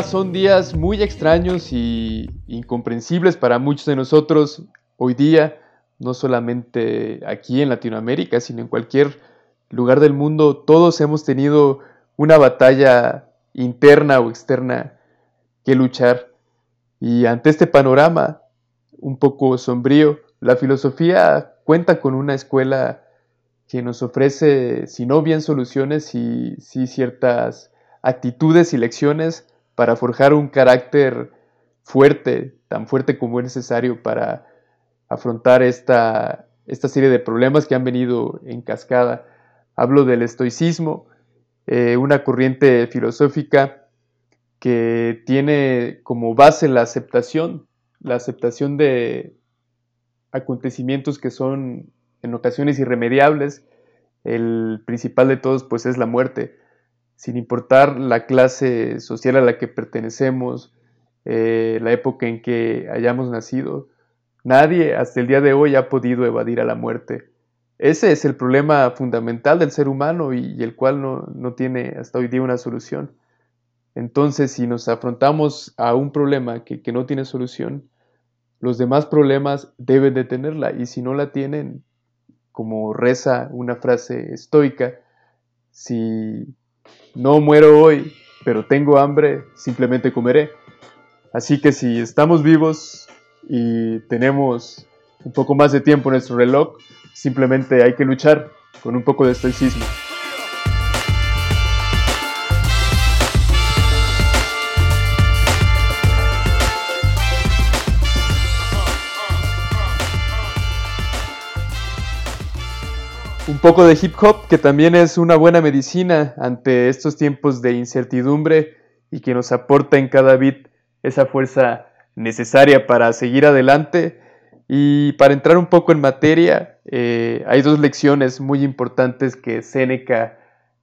Son días muy extraños y incomprensibles para muchos de nosotros hoy día, no solamente aquí en Latinoamérica, sino en cualquier lugar del mundo. Todos hemos tenido una batalla interna o externa que luchar. Y ante este panorama un poco sombrío, la filosofía cuenta con una escuela que nos ofrece, si no bien soluciones, sí ciertas actitudes y lecciones para forjar un carácter fuerte, tan fuerte como es necesario para afrontar esta, esta serie de problemas que han venido en cascada. Hablo del estoicismo, eh, una corriente filosófica que tiene como base la aceptación, la aceptación de acontecimientos que son en ocasiones irremediables. El principal de todos pues es la muerte sin importar la clase social a la que pertenecemos, eh, la época en que hayamos nacido, nadie hasta el día de hoy ha podido evadir a la muerte. Ese es el problema fundamental del ser humano y, el cual no, tiene hasta hoy día una solución. Entonces, si nos afrontamos a un problema que, que no tiene solución, los demás problemas deben de tenerla y si no la tienen, como reza una frase estoica, si no muero hoy, pero tengo hambre, simplemente comeré. Así que si estamos vivos y tenemos un poco más de tiempo en nuestro reloj, simplemente hay que luchar con un poco de estoicismo. Poco de hip hop, que también es una buena medicina ante estos tiempos de incertidumbre y que nos aporta en cada beat esa fuerza necesaria para seguir adelante. Y para entrar un poco en materia, eh, hay dos lecciones muy importantes que Seneca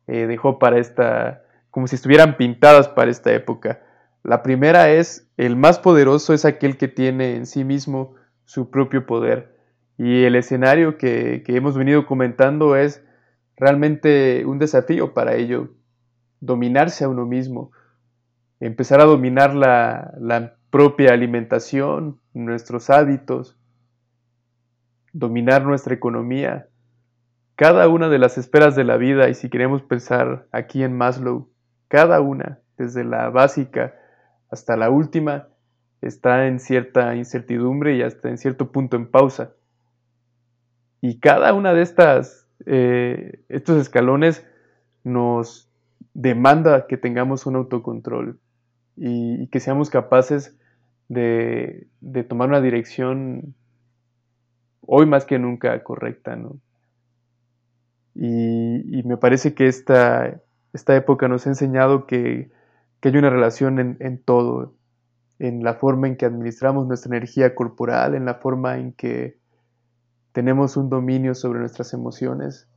eh, dejó para esta, como si estuvieran pintadas para esta época. La primera es, el más poderoso es aquel que tiene en sí mismo su propio poder. Y el escenario que, hemos venido comentando es realmente un desafío para ello, dominarse a uno mismo, empezar a dominar la, la propia alimentación, nuestros hábitos, dominar nuestra economía, cada una de las esferas de la vida, y si queremos pensar aquí en Maslow, cada una, desde la básica hasta la última, está en cierta incertidumbre y hasta en cierto punto en pausa. Y cada una de estas, eh, estos escalones nos demanda que tengamos un autocontrol y, que seamos capaces de, tomar una dirección hoy más que nunca correcta, Y, me parece que esta, esta, época nos ha enseñado que, hay una relación en, todo, en la forma en que administramos nuestra energía corporal, en la forma en que tenemos un dominio sobre nuestras emociones,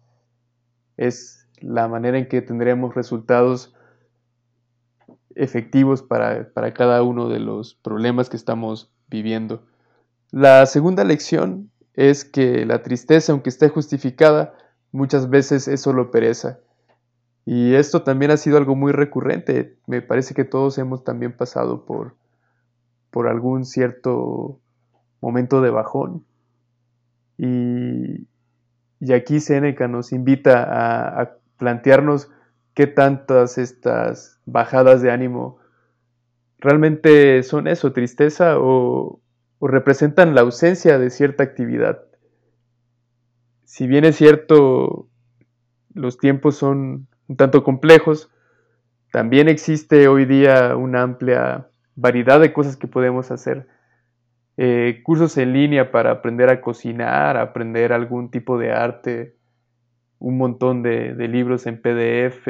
es la manera en que tendremos resultados efectivos para, cada uno de los problemas que estamos viviendo. La segunda lección es que la tristeza, aunque esté justificada, muchas veces es solo pereza. Y esto también ha sido algo muy recurrente. Me parece que todos hemos también pasado por, por algún cierto momento de bajón. Y, aquí Seneca nos invita a, plantearnos qué tantas estas bajadas de ánimo realmente son eso, tristeza o, representan la ausencia de cierta actividad. Si bien es cierto, los tiempos son un tanto complejos, también existe hoy día una amplia variedad de cosas que podemos hacer eh, cursos en línea para aprender a cocinar, aprender algún tipo de arte, un montón de, libros en PDF,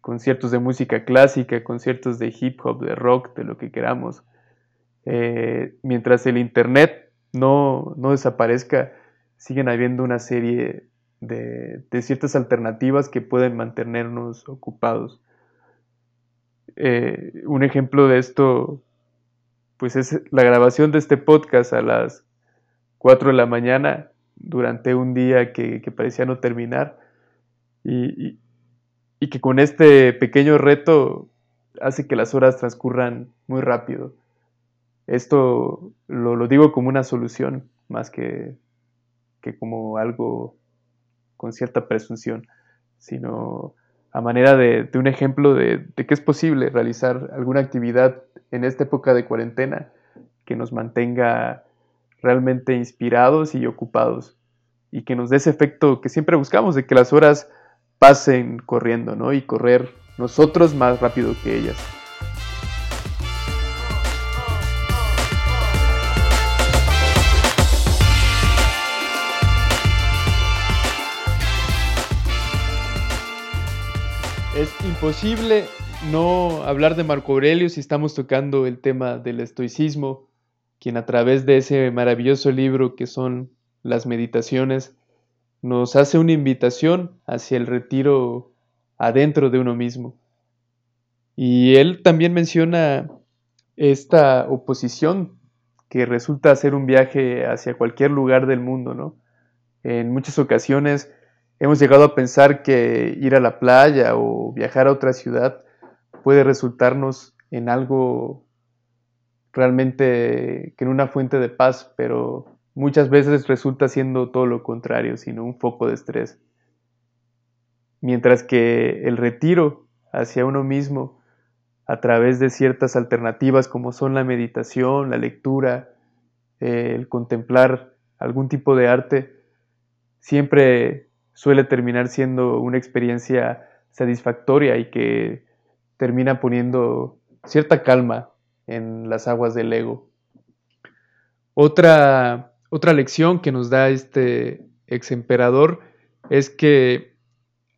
conciertos de música clásica, conciertos de hip hop, de rock, de lo que queramos. Eh, mientras el Internet no, desaparezca, siguen habiendo una serie de, ciertas alternativas que pueden mantenernos ocupados. Eh, un ejemplo de esto pues es la grabación de este podcast a las 4 de la mañana durante un día que, parecía no terminar y, que con este pequeño reto hace que las horas transcurran muy rápido. Esto lo, digo como una solución, más que, que como algo con cierta presunción, sino a manera de, un ejemplo de, que es posible realizar alguna actividad en esta época de cuarentena que nos mantenga realmente inspirados y ocupados y que nos dé ese efecto que siempre buscamos de que las horas pasen corriendo, ¿no? Y correr nosotros más rápido que ellas. Es imposible no hablar de Marco Aurelio si estamos tocando el tema del estoicismo, quien a través de ese maravilloso libro que son las meditaciones, nos hace una invitación hacia el retiro adentro de uno mismo. Y él también menciona esta oposición que resulta ser un viaje hacia cualquier lugar del mundo, ¿no? En muchas ocasiones hemos llegado a pensar que ir a la playa o viajar a otra ciudad puede resultarnos en algo realmente que en una fuente de paz, pero muchas veces resulta siendo todo lo contrario, sino un foco de estrés. Mientras que el retiro hacia uno mismo, a través de ciertas alternativas como son la meditación, la lectura, eh, el contemplar algún tipo de arte, siempre suele terminar siendo una experiencia satisfactoria y que termina poniendo cierta calma en las aguas del ego. Otra, otra lección que nos da este ex emperador es que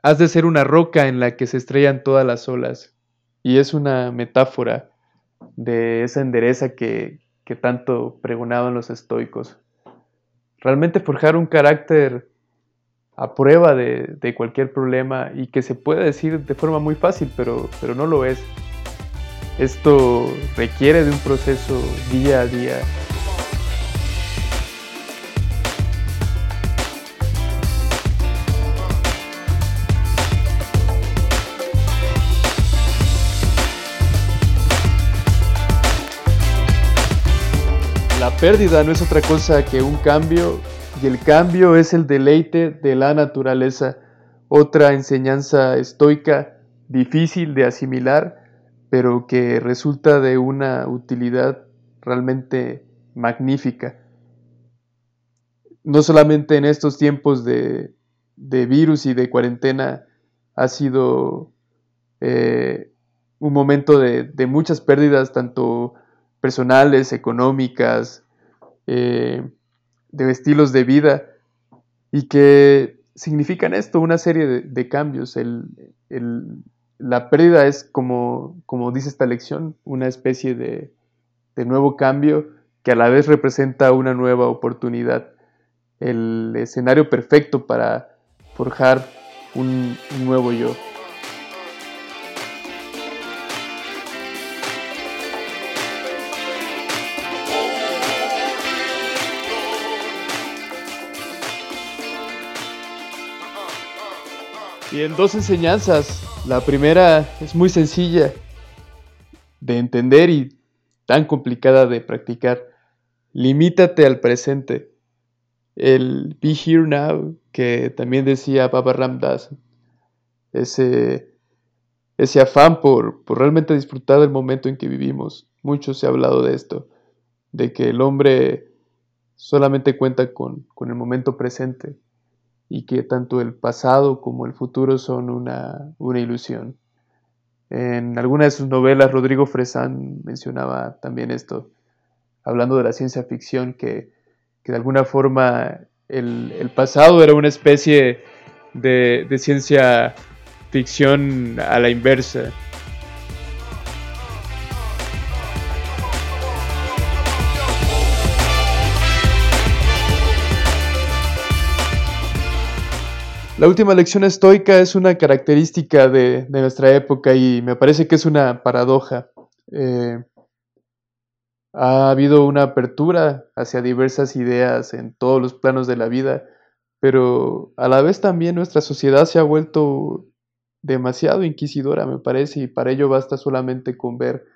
has de ser una roca en la que se estrellan todas las olas. Y es una metáfora de esa endereza que, que tanto pregonaban los estoicos. Realmente forjar un carácter a prueba de, cualquier problema y que se puede decir de forma muy fácil, pero, pero no lo es. Esto requiere de un proceso día a día. La pérdida no es otra cosa que un cambio el cambio es el deleite de la naturaleza, otra enseñanza estoica difícil de asimilar pero que resulta de una utilidad realmente magnífica. No solamente en estos tiempos de, virus y de cuarentena ha sido eh, un momento de, muchas pérdidas, tanto personales, económicas, eh, de estilos de vida, y que significan esto, una serie de, cambios. la pérdida es como, como dice esta lección, una especie de, nuevo cambio que a la vez representa una nueva oportunidad, el escenario perfecto para forjar un nuevo yo. Y en dos enseñanzas la primera es muy sencilla de entender y tan complicada de practicar. Limítate al presente. El be here now, que también decía Baba Ramdas, ese, ese afán por, por realmente disfrutar del momento en que vivimos. Mucho se ha hablado de esto, de que el hombre solamente cuenta con, con el momento presente y que tanto el pasado como el futuro son una, ilusión. En alguna de sus novelas, Rodrigo Fresán mencionaba también esto, hablando de la ciencia ficción, que, de alguna forma el, pasado era una especie de, de ciencia ficción a la inversa, La última lección estoica es una característica de, nuestra época y me parece que es una paradoja. Eh, ha habido una apertura hacia diversas ideas en todos los planos de la vida, pero a la vez también nuestra sociedad se ha vuelto demasiado inquisidora, me parece, y para ello basta solamente con ver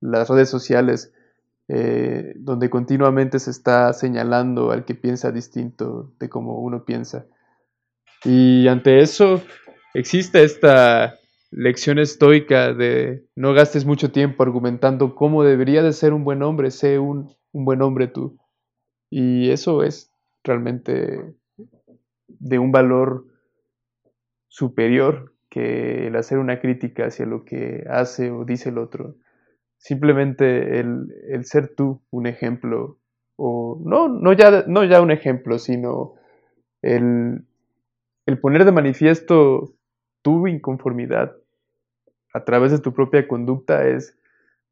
las redes sociales eh, donde continuamente se está señalando al que piensa distinto de como uno piensa. Y ante eso existe esta lección estoica de no gastes mucho tiempo argumentando cómo debería de ser un buen hombre, sé un, un buen hombre tú. Y eso es realmente de un valor superior que el hacer una crítica hacia lo que hace o dice el otro. Simplemente el, ser tú un ejemplo, o no, no, ya, no ya un ejemplo, sino el, el poner de manifiesto tu inconformidad a través de tu propia conducta es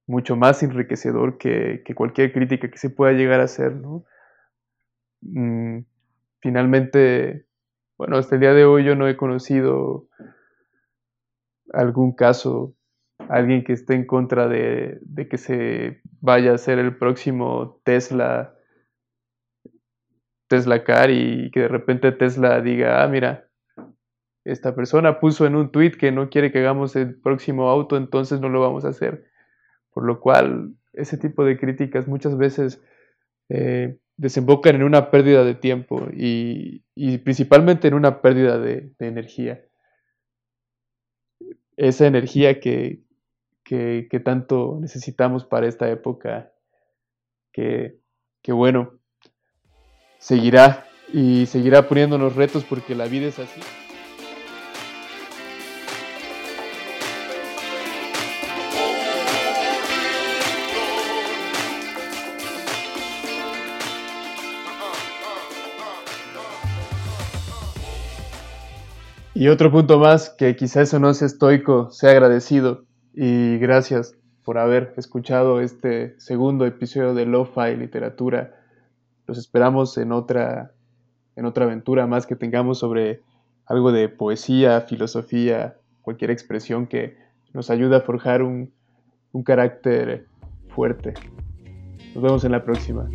mucho más enriquecedor que, cualquier crítica que se pueda llegar a hacer, ¿no? Mm, finalmente, bueno, hasta el día de hoy yo no he conocido algún caso, alguien que esté en contra de, de que se vaya a ser el próximo Tesla, Tesla Car y que de repente Tesla diga, ah, mira, esta persona puso en un tweet que no quiere que hagamos el próximo auto, entonces no lo vamos a hacer. Por lo cual, ese tipo de críticas muchas veces eh, desembocan en una pérdida de tiempo y, principalmente en una pérdida de, energía. Esa energía que, que, tanto necesitamos para esta época, que, que bueno, seguirá y seguirá poniéndonos retos porque la vida es así. Y otro punto más, que quizá eso no sea estoico, sea agradecido y gracias por haber escuchado este segundo episodio de Lo-Fi Literatura. Los esperamos en otra, en otra aventura más que tengamos sobre algo de poesía, filosofía, cualquier expresión que nos ayude a forjar un, un carácter fuerte. Nos vemos en la próxima.